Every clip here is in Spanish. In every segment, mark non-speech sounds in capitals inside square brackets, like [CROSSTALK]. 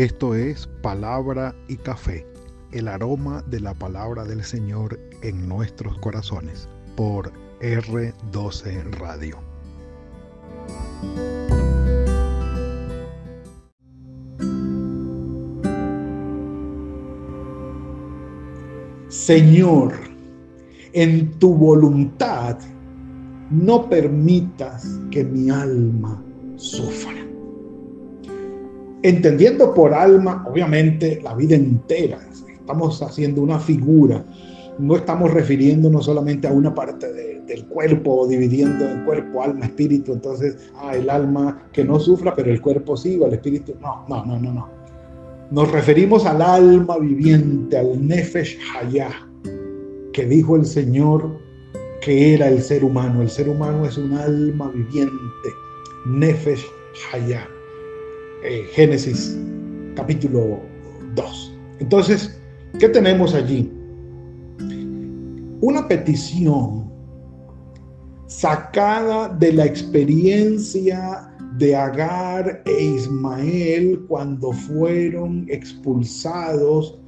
Esto es Palabra y Café, el aroma de la palabra del Señor en nuestros corazones, por R12 Radio. Señor, en tu voluntad no permitas que mi alma sufra. Entendiendo por alma, obviamente, la vida entera. Estamos haciendo una figura. No estamos refiriéndonos solamente a una parte del cuerpo dividiendo en cuerpo, alma, espíritu. Entonces, ah, el alma que no sufra, pero el cuerpo sí, o el espíritu. No, no, no, no, no. Nos referimos al alma viviente, al Nefesh Hayah, que dijo el Señor que era el ser humano. El ser humano es un alma viviente, Nefesh Hayah. Eh, Génesis capítulo 2. Entonces, ¿qué tenemos allí? Una petición sacada de la experiencia de Agar e Ismael cuando fueron expulsados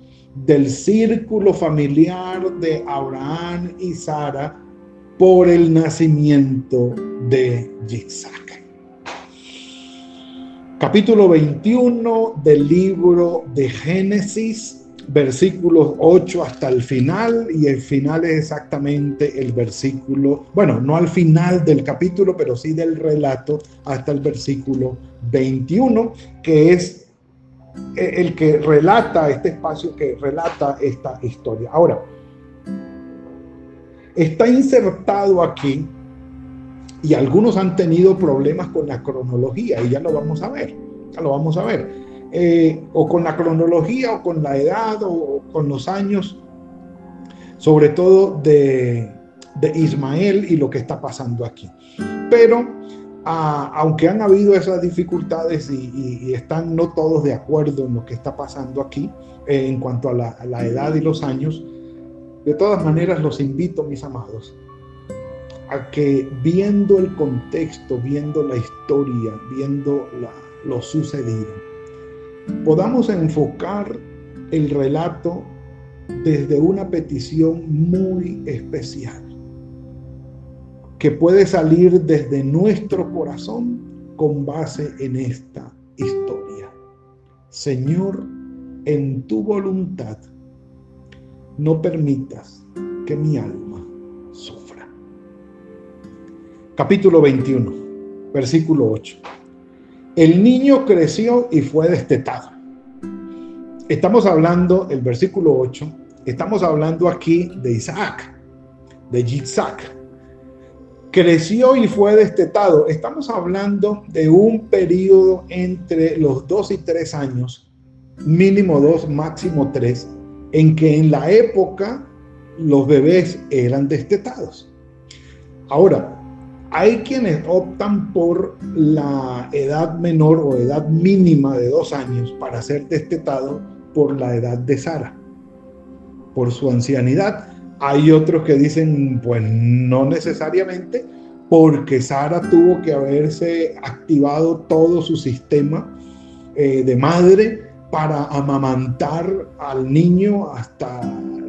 del círculo familiar de Abraham y Sara por el nacimiento de Isaac capítulo 21 del libro de Génesis, versículos 8 hasta el final, y el final es exactamente el versículo, bueno, no al final del capítulo, pero sí del relato hasta el versículo 21, que es el que relata este espacio, que relata esta historia. Ahora, está insertado aquí y algunos han tenido problemas con la cronología y ya lo vamos a ver, ya lo vamos a ver. Eh, o con la cronología o con la edad o, con los años, sobre todo de, Ismael y lo que está pasando aquí. Pero ah, aunque han habido esas dificultades y, están no todos de acuerdo en lo que está pasando aquí eh, en cuanto a la, a la edad y los años, de todas maneras los invito, mis amados, a que viendo el contexto, viendo la historia, viendo lo sucedido, podamos enfocar el relato desde una petición muy especial, que puede salir desde nuestro corazón con base en esta historia. Señor, en tu voluntad, no permitas que mi alma capítulo 21, versículo 8. El niño creció y fue destetado. Estamos hablando, el versículo 8, estamos hablando aquí de Isaac, de Isaac. Creció y fue destetado. Estamos hablando de un periodo entre los dos y tres años, mínimo dos, máximo tres, en que en la época los bebés eran destetados. Ahora, hay quienes optan por la edad menor o edad mínima de dos años para ser destetado por la edad de Sara, por su ancianidad. Hay otros que dicen, pues no necesariamente, porque Sara tuvo que haberse activado todo su sistema eh, de madre para amamantar al niño hasta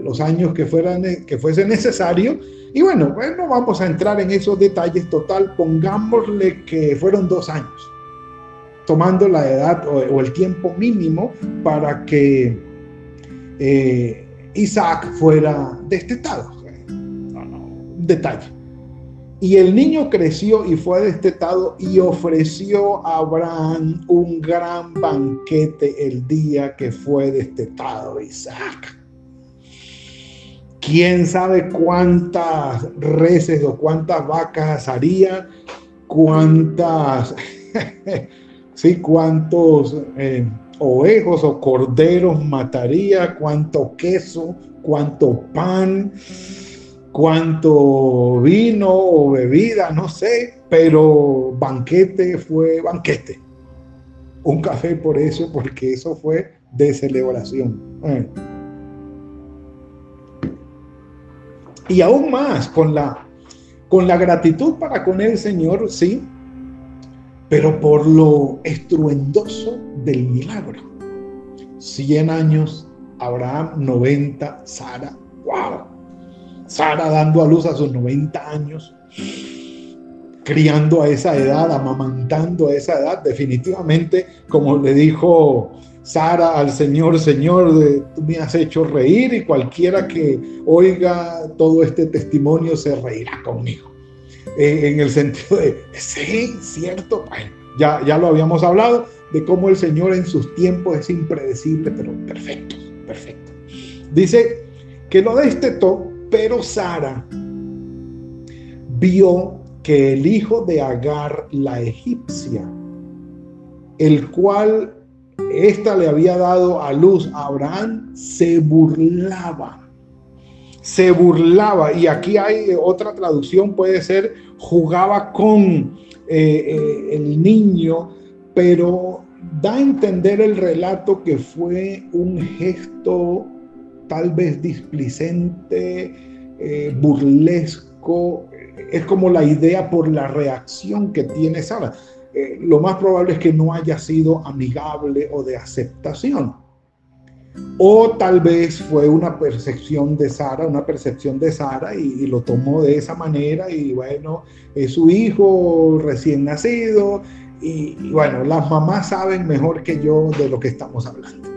los años que, fueran, que fuese necesario y bueno, bueno, vamos a entrar en esos detalles total. Pongámosle que fueron dos años, tomando la edad o, el tiempo mínimo para que eh, Isaac fuera destetado. un detalle. Y el niño creció y fue destetado y ofreció a Abraham un gran banquete el día que fue destetado Isaac quién sabe cuántas reses o cuántas vacas haría, cuántas, [LAUGHS] sí, cuántos eh, ovejos o corderos mataría, cuánto queso, cuánto pan, cuánto vino o bebida, no sé, pero banquete fue banquete. Un café por eso, porque eso fue de celebración. Eh. Y aún más con la, con la gratitud para con el Señor, sí, pero por lo estruendoso del milagro. 100 años, Abraham 90, Sara, wow. Sara dando a luz a sus 90 años, criando a esa edad, amamantando a esa edad, definitivamente, como le dijo Sara al Señor, Señor, tú me has hecho reír y cualquiera que oiga todo este testimonio se reirá conmigo. Eh, en el sentido de, sí, cierto, bueno, ya, ya lo habíamos hablado, de cómo el Señor en sus tiempos es impredecible, pero perfecto, perfecto. Dice que lo destetó, pero Sara vio que el hijo de Agar, la egipcia, el cual ésta le había dado a luz a Abraham, se burlaba. Se burlaba. Y aquí hay otra traducción, puede ser, jugaba con eh, eh, el niño, pero da a entender el relato que fue un gesto tal vez displicente, eh, burlesco, es como la idea por la reacción que tiene Sara. Eh, lo más probable es que no haya sido amigable o de aceptación. O tal vez fue una percepción de Sara, una percepción de Sara y, lo tomó de esa manera y bueno, es su hijo recién nacido y, bueno, las mamás saben mejor que yo de lo que estamos hablando.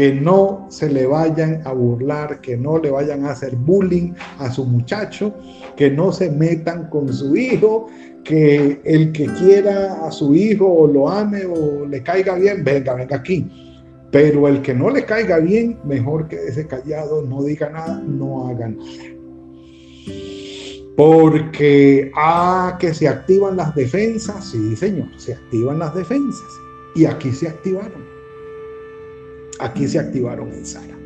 Que no se le vayan a burlar, que no le vayan a hacer bullying a su muchacho, que no se metan con su hijo, que el que quiera a su hijo o lo ame o le caiga bien, venga, venga aquí. Pero el que no le caiga bien, mejor que ese callado, no diga nada, no haga nada. Porque, ah, que se activan las defensas, sí, señor, se activan las defensas. Y aquí se activaron. Aquí se activaron en Sara.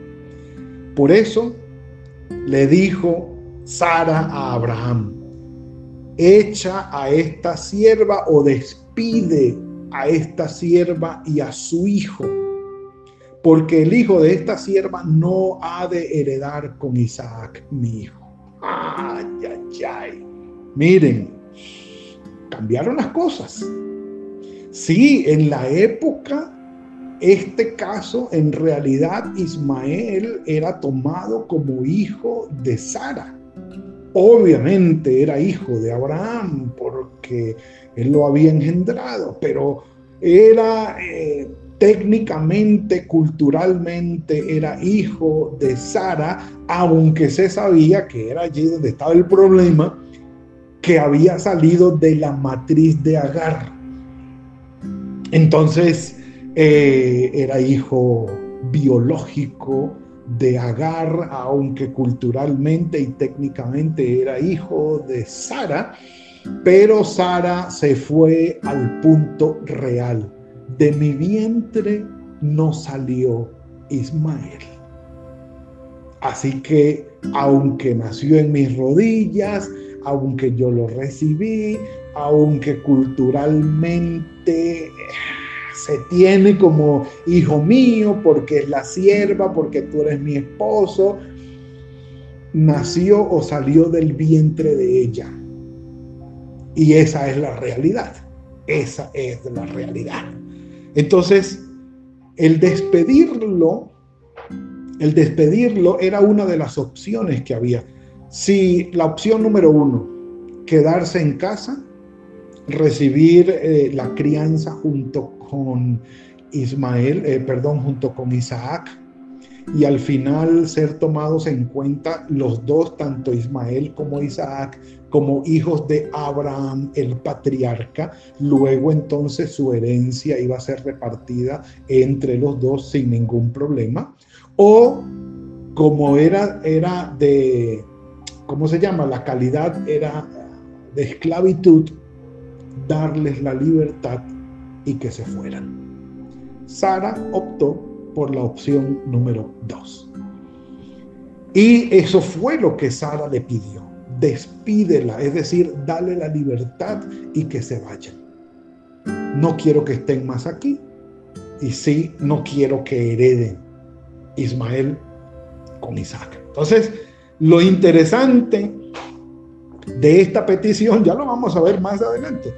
Por eso le dijo Sara a Abraham, echa a esta sierva o despide a esta sierva y a su hijo, porque el hijo de esta sierva no ha de heredar con Isaac, mi hijo. Ay, ay, ay. Miren, cambiaron las cosas. Sí, en la época, este caso, en realidad, Ismael era tomado como hijo de Sara. Obviamente era hijo de Abraham porque él lo había engendrado, pero era eh, técnicamente, culturalmente, era hijo de Sara, aunque se sabía que era allí donde estaba el problema, que había salido de la matriz de Agar. Entonces, eh, era hijo biológico de Agar, aunque culturalmente y técnicamente era hijo de Sara, pero Sara se fue al punto real de mi vientre no salió Ismael. Así que aunque nació en mis rodillas, aunque yo lo recibí, aunque culturalmente se tiene como hijo mío porque es la sierva, porque tú eres mi esposo, nació o salió del vientre de ella. Y esa es la realidad. Esa es la realidad. Entonces, el despedirlo, el despedirlo era una de las opciones que había. Si la opción número uno, quedarse en casa, recibir eh, la crianza junto Ismael, eh, perdón, junto con Isaac, y al final ser tomados en cuenta los dos, tanto Ismael como Isaac, como hijos de Abraham, el patriarca. Luego entonces su herencia iba a ser repartida entre los dos sin ningún problema. O como era, era de, ¿cómo se llama? La calidad era de esclavitud, darles la libertad y que se fueran. Sara optó por la opción número dos. Y eso fue lo que Sara le pidió. Despídela, es decir, dale la libertad y que se vayan. No quiero que estén más aquí. Y sí, no quiero que hereden Ismael con Isaac. Entonces, lo interesante de esta petición, ya lo vamos a ver más adelante,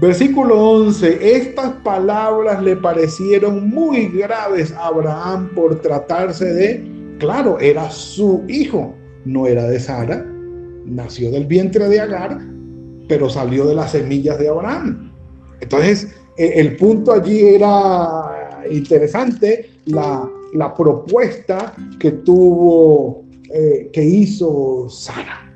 Versículo 11, estas palabras le parecieron muy graves a Abraham por tratarse de, claro, era su hijo, no era de Sara, nació del vientre de Agar, pero salió de las semillas de Abraham. Entonces, e, el punto allí era interesante, la, propuesta que tuvo, eh, que hizo Sara.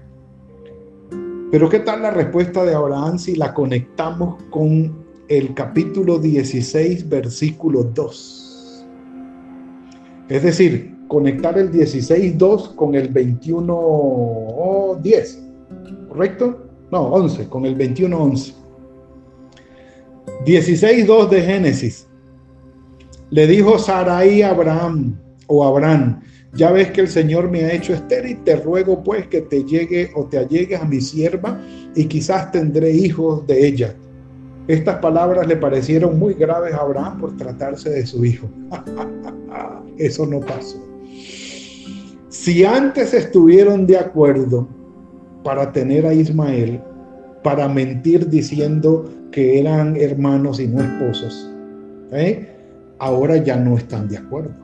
Pero ¿qué tal la respuesta de Abraham si la conectamos con el capítulo 16, versículo 2? Es decir, conectar el 16.2 con el 21.10. ¿Correcto? No, 11, con el 21.11. 16.2 de Génesis. Le dijo Sarai a Abraham, o Abraham, ya ves que el Señor me ha hecho estéril, te ruego pues que te llegue o te allegues a mi sierva y quizás tendré hijos de ella. Estas palabras le parecieron muy graves a Abraham por tratarse de su hijo. [LAUGHS] Eso no pasó. Si antes estuvieron de acuerdo para tener a Ismael, para mentir diciendo que eran hermanos y no esposos, ¿eh? ahora ya no están de acuerdo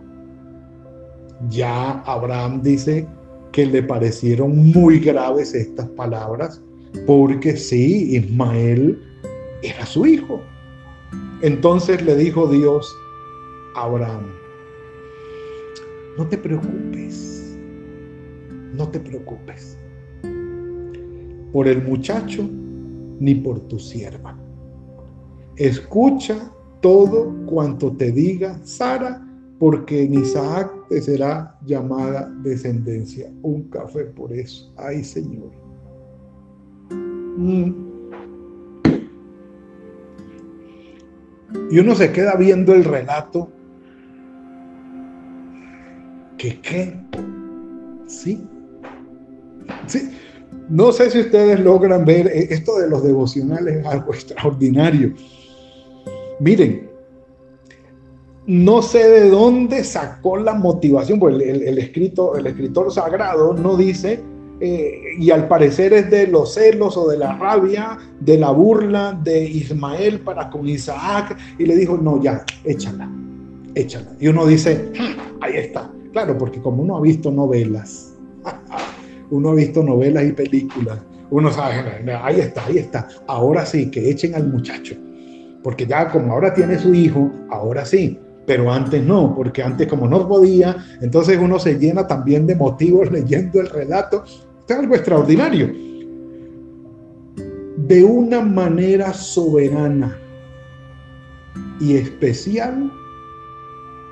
ya Abraham dice que le parecieron muy graves estas palabras, porque sí, Ismael era su hijo. Entonces le dijo Dios a Abraham, no te preocupes, no te preocupes por el muchacho ni por tu sierva. Escucha todo cuanto te diga Sara porque en Isaac te será llamada descendencia. Un café por eso. Ay, Señor. Mm. Y uno se queda viendo el relato. ¿Qué qué? Sí. Sí. No sé si ustedes logran ver, eh, esto de los devocionales es algo [LAUGHS] extraordinario. Miren, no sé de dónde sacó la motivación, pues el, escrito, el escritor sagrado no dice, eh, y al parecer es de los celos o de la rabia, de la burla de Ismael para con Isaac, y le dijo, no, ya, échala, échala. Y uno dice, hmm, ahí está. Claro, porque como uno ha visto novelas, [LAUGHS] uno ha visto novelas y películas, uno sabe, ahí está, ahí está. Ahora sí, que echen al muchacho. Porque ya como ahora tiene su hijo, ahora sí, pero antes no, porque antes como no podía, entonces uno se llena también de motivos [LAUGHS] leyendo el relato. Es algo extraordinario. De una manera soberana y especial,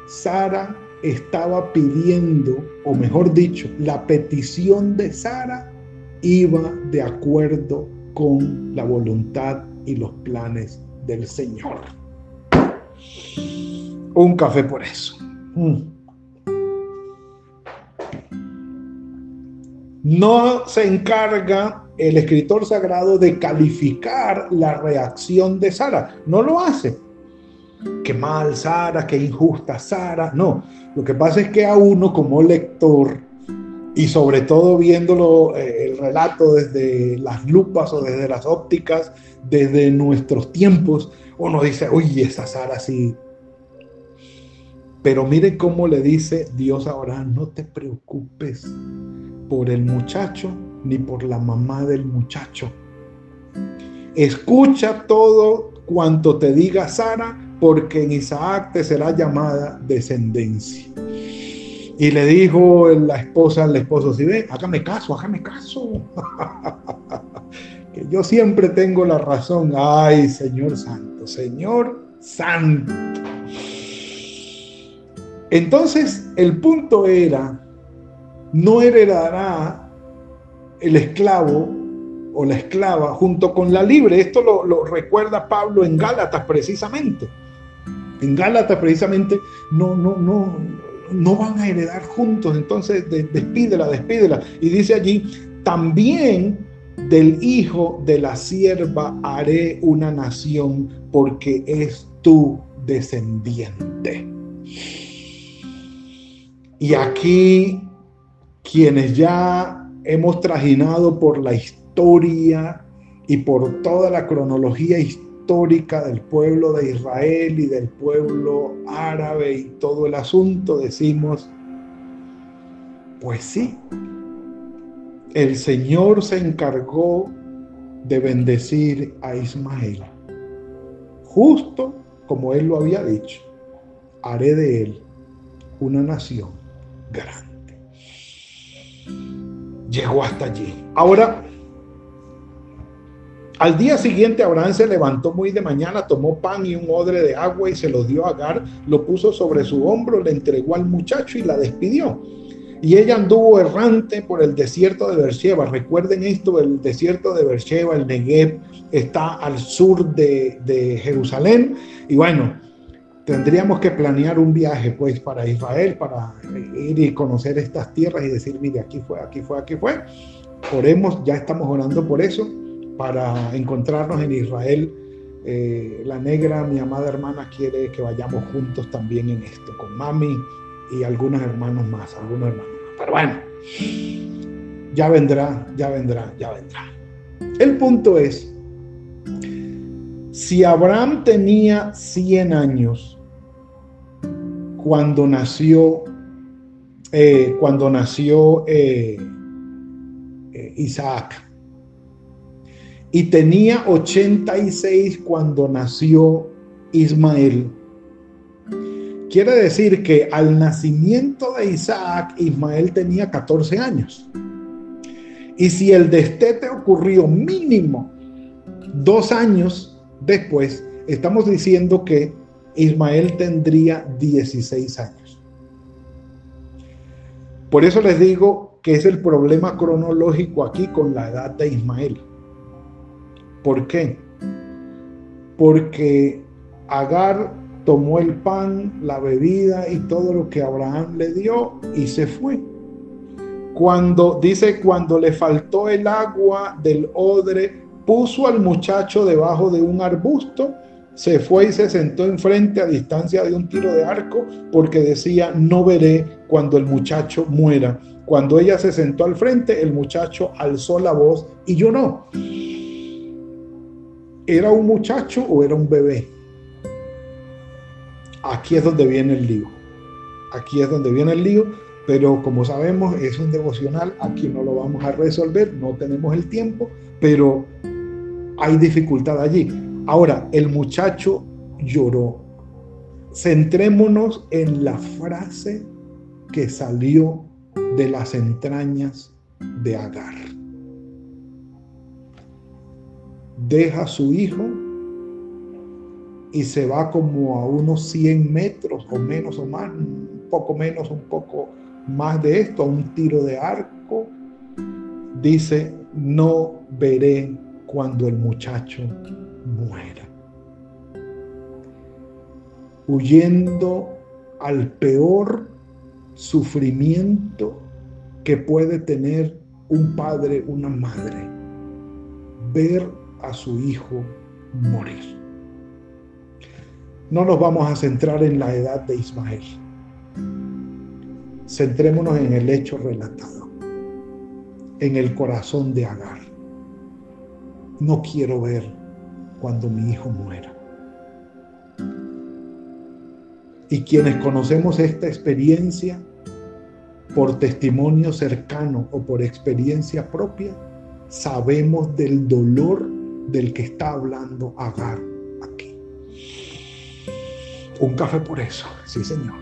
Sara estaba pidiendo, o mejor dicho, la petición de Sara iba de acuerdo con la voluntad y los planes del Señor un café por eso. Mm. No se encarga el escritor sagrado de calificar la reacción de Sara. No lo hace. Qué mal Sara, qué injusta Sara. No, lo que pasa es que a uno como lector y sobre todo viéndolo eh, el relato desde las lupas o desde las ópticas, desde nuestros tiempos, uno dice, uy, esa Sara sí pero mire cómo le dice Dios ahora, no te preocupes por el muchacho ni por la mamá del muchacho. Escucha todo cuanto te diga Sara, porque en Isaac te será llamada descendencia. Y le dijo la esposa al esposo, si ve, hágame caso, hágame caso. [LAUGHS] que yo siempre tengo la razón. Ay, Señor Santo, Señor Santo. Entonces, el punto era, no heredará el esclavo o la esclava junto con la libre. Esto lo, recuerda Pablo en Gálatas precisamente. En Gálatas precisamente no, no, no, no van a heredar juntos. Entonces despídela, despídela. Y dice allí, también del hijo de la sierva haré una nación porque es tu descendiente. Y aquí quienes ya hemos trajinado por la historia y por toda la cronología histórica del pueblo de Israel y del pueblo árabe y todo el asunto, decimos, pues sí, el Señor se encargó de bendecir a Ismael, justo como él lo había dicho, haré de él una nación grande. Llegó hasta allí. Ahora, al día siguiente Abraham se levantó muy de mañana, tomó pan y un odre de agua y se lo dio a Agar, lo puso sobre su hombro, le entregó al muchacho y la despidió. Y ella anduvo errante por el desierto de Beersheba. Recuerden esto, el desierto de Beersheba, el Negev, está al sur de, de Jerusalén. Y bueno, tendríamos que planear un viaje pues para Israel, para ir y conocer estas tierras y decir, mire, aquí fue, aquí fue, aquí fue. Oremos, ya estamos orando por eso para encontrarnos en Israel. Eh, la negra, mi amada hermana, quiere que vayamos juntos también en esto, con mami y algunos hermanos más, algunos hermanos más. Pero bueno, ya vendrá, ya vendrá, ya vendrá. El punto es, si Abraham tenía 100 años cuando nació, eh, cuando nació eh, Isaac, y tenía 86 cuando nació Ismael. Quiere decir que al nacimiento de Isaac, Ismael tenía 14 años. Y si el destete ocurrió mínimo dos años después, estamos diciendo que Ismael tendría 16 años. Por eso les digo que es el problema cronológico aquí con la edad de Ismael. ¿Por qué? Porque Agar tomó el pan, la bebida y todo lo que Abraham le dio y se fue. Cuando dice, cuando le faltó el agua del odre, puso al muchacho debajo de un arbusto, se fue y se sentó enfrente a distancia de un tiro de arco, porque decía, no veré cuando el muchacho muera. Cuando ella se sentó al frente, el muchacho alzó la voz y lloró. ¿Era un muchacho o era un bebé? Aquí es donde viene el lío. Aquí es donde viene el lío, pero como sabemos es un devocional, aquí no lo vamos a resolver, no tenemos el tiempo, pero hay dificultad allí. Ahora, el muchacho lloró. Centrémonos en la frase que salió de las entrañas de Agar deja a su hijo y se va como a unos 100 metros o menos o más, un poco menos, un poco más de esto, a un tiro de arco. Dice, no veré cuando el muchacho muera. Huyendo al peor sufrimiento que puede tener un padre, una madre. Ver a su hijo morir. No nos vamos a centrar en la edad de Ismael. Centrémonos en el hecho relatado, en el corazón de Agar. No quiero ver cuando mi hijo muera. Y quienes conocemos esta experiencia por testimonio cercano o por experiencia propia, sabemos del dolor del que está hablando Agar aquí. Un café por eso, sí señor.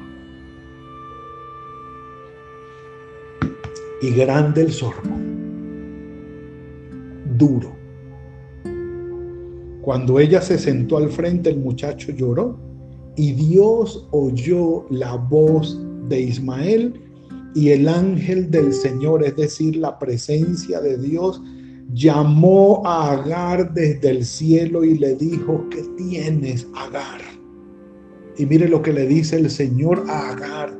Y grande el sorbo, duro. Cuando ella se sentó al frente, el muchacho lloró y Dios oyó la voz de Ismael y el ángel del Señor, es decir, la presencia de Dios, llamó a Agar desde el cielo y le dijo, ¿qué tienes, Agar? Y mire lo que le dice el Señor a Agar,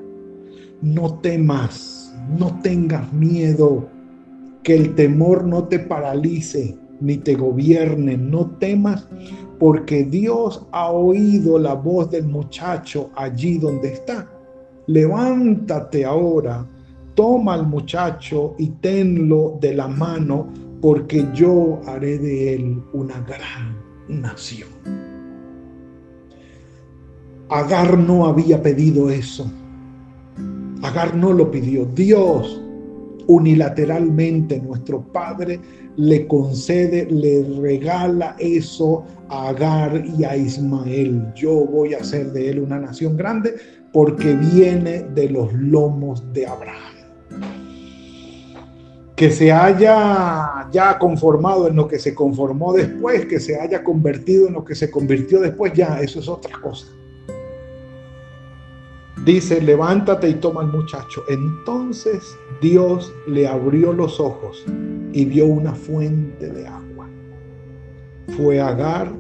no temas, no tengas miedo, que el temor no te paralice ni te gobierne, no temas, porque Dios ha oído la voz del muchacho allí donde está. Levántate ahora, toma al muchacho y tenlo de la mano porque yo haré de él una gran nación. Agar no había pedido eso. Agar no lo pidió. Dios unilateralmente, nuestro Padre, le concede, le regala eso a Agar y a Ismael. Yo voy a hacer de él una nación grande porque viene de los lomos de Abraham que se haya ya conformado en lo que se conformó después, que se haya convertido en lo que se convirtió después, ya, eso es otra cosa. Dice, levántate y toma al muchacho. Entonces Dios le abrió los ojos y vio una fuente de agua. Fue Agar,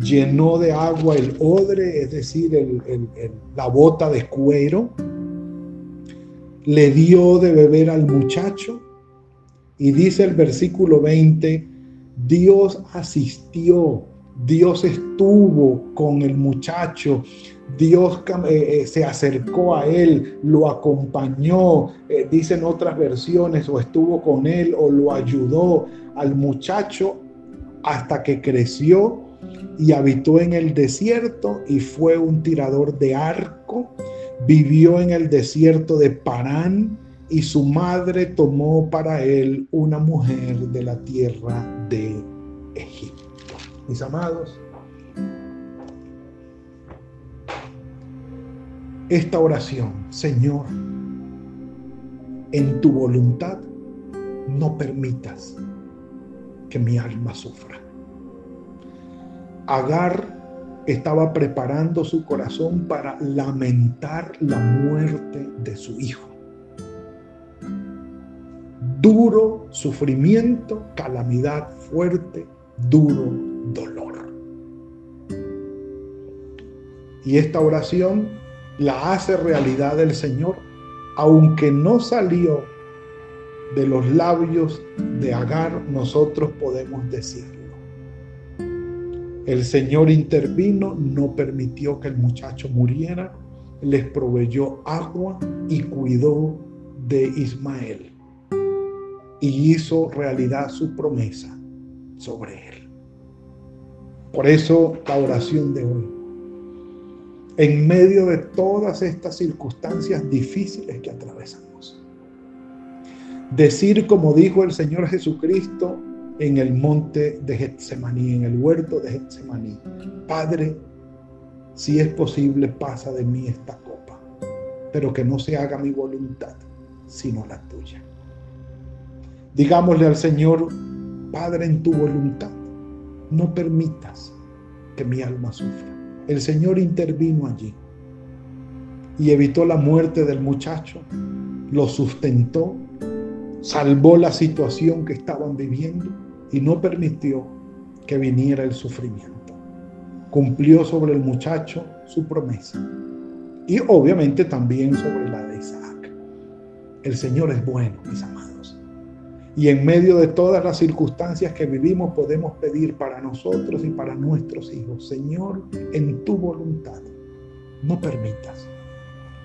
llenó de agua el odre, es decir, la bota de cuero, le dio de beber al muchacho y dice el versículo 20, Dios asistió, Dios estuvo con el muchacho, Dios eh, eh, se acercó a él, lo acompañó, eh, dicen otras versiones, o estuvo con él o lo ayudó al muchacho hasta que creció y habitó en el desierto y fue un tirador de arco, vivió en el desierto de Parán y su madre tomó para él una mujer de la tierra de Egipto. Mis amados, esta oración, Señor, en tu voluntad no permitas que mi alma sufra. Agar estaba preparando su corazón para lamentar la muerte de su hijo duro sufrimiento, calamidad fuerte, duro dolor. Y esta oración la hace realidad el Señor, aunque no salió de los labios de Agar, nosotros podemos decirlo. El Señor intervino, no permitió que el muchacho muriera, les proveyó agua y cuidó de Ismael y hizo realidad su promesa sobre él. Por eso la oración de hoy. En medio de todas estas circunstancias difíciles que atravesamos. Decir como dijo el Señor Jesucristo en el monte de Getsemaní, en el huerto de Getsemaní, Padre, si es posible, pasa de mí esta copa, pero que no se haga mi voluntad, sino la tuya. Digámosle al Señor, Padre, en tu voluntad, no permitas que mi alma sufra. El Señor intervino allí y evitó la muerte del muchacho, lo sustentó, salvó la situación que estaban viviendo y no permitió que viniera el sufrimiento. Cumplió sobre el muchacho su promesa y obviamente también sobre la de Isaac. El Señor es bueno, mis amados. Y en medio de todas las circunstancias que vivimos podemos pedir para nosotros y para nuestros hijos, Señor, en tu voluntad, no permitas.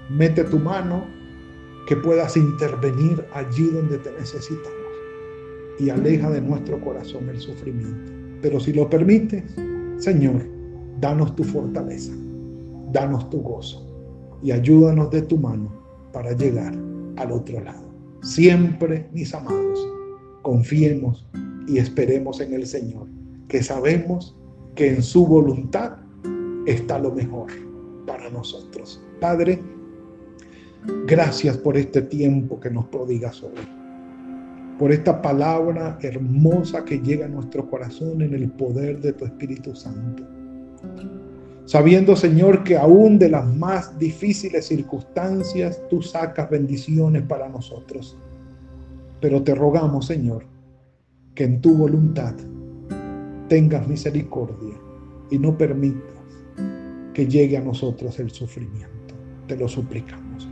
Mete tu mano que puedas intervenir allí donde te necesitamos y aleja de nuestro corazón el sufrimiento. Pero si lo permites, Señor, danos tu fortaleza, danos tu gozo y ayúdanos de tu mano para llegar al otro lado. Siempre, mis amados, confiemos y esperemos en el Señor, que sabemos que en su voluntad está lo mejor para nosotros. Padre, gracias por este tiempo que nos prodigas hoy, por esta palabra hermosa que llega a nuestro corazón en el poder de tu Espíritu Santo. Sabiendo, Señor, que aún de las más difíciles circunstancias tú sacas bendiciones para nosotros. Pero te rogamos, Señor, que en tu voluntad tengas misericordia y no permitas que llegue a nosotros el sufrimiento. Te lo suplicamos.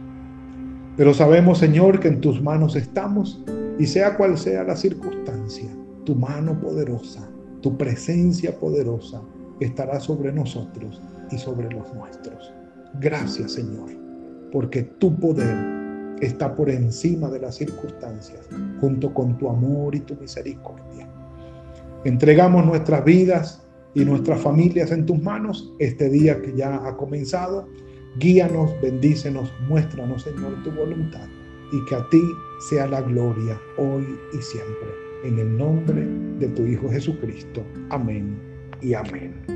Pero sabemos, Señor, que en tus manos estamos y sea cual sea la circunstancia, tu mano poderosa, tu presencia poderosa estará sobre nosotros y sobre los nuestros. Gracias, Señor, porque tu poder está por encima de las circunstancias, junto con tu amor y tu misericordia. Entregamos nuestras vidas y nuestras familias en tus manos este día que ya ha comenzado. Guíanos, bendícenos, muéstranos, Señor, tu voluntad y que a ti sea la gloria hoy y siempre. En el nombre de tu Hijo Jesucristo. Amén y amén.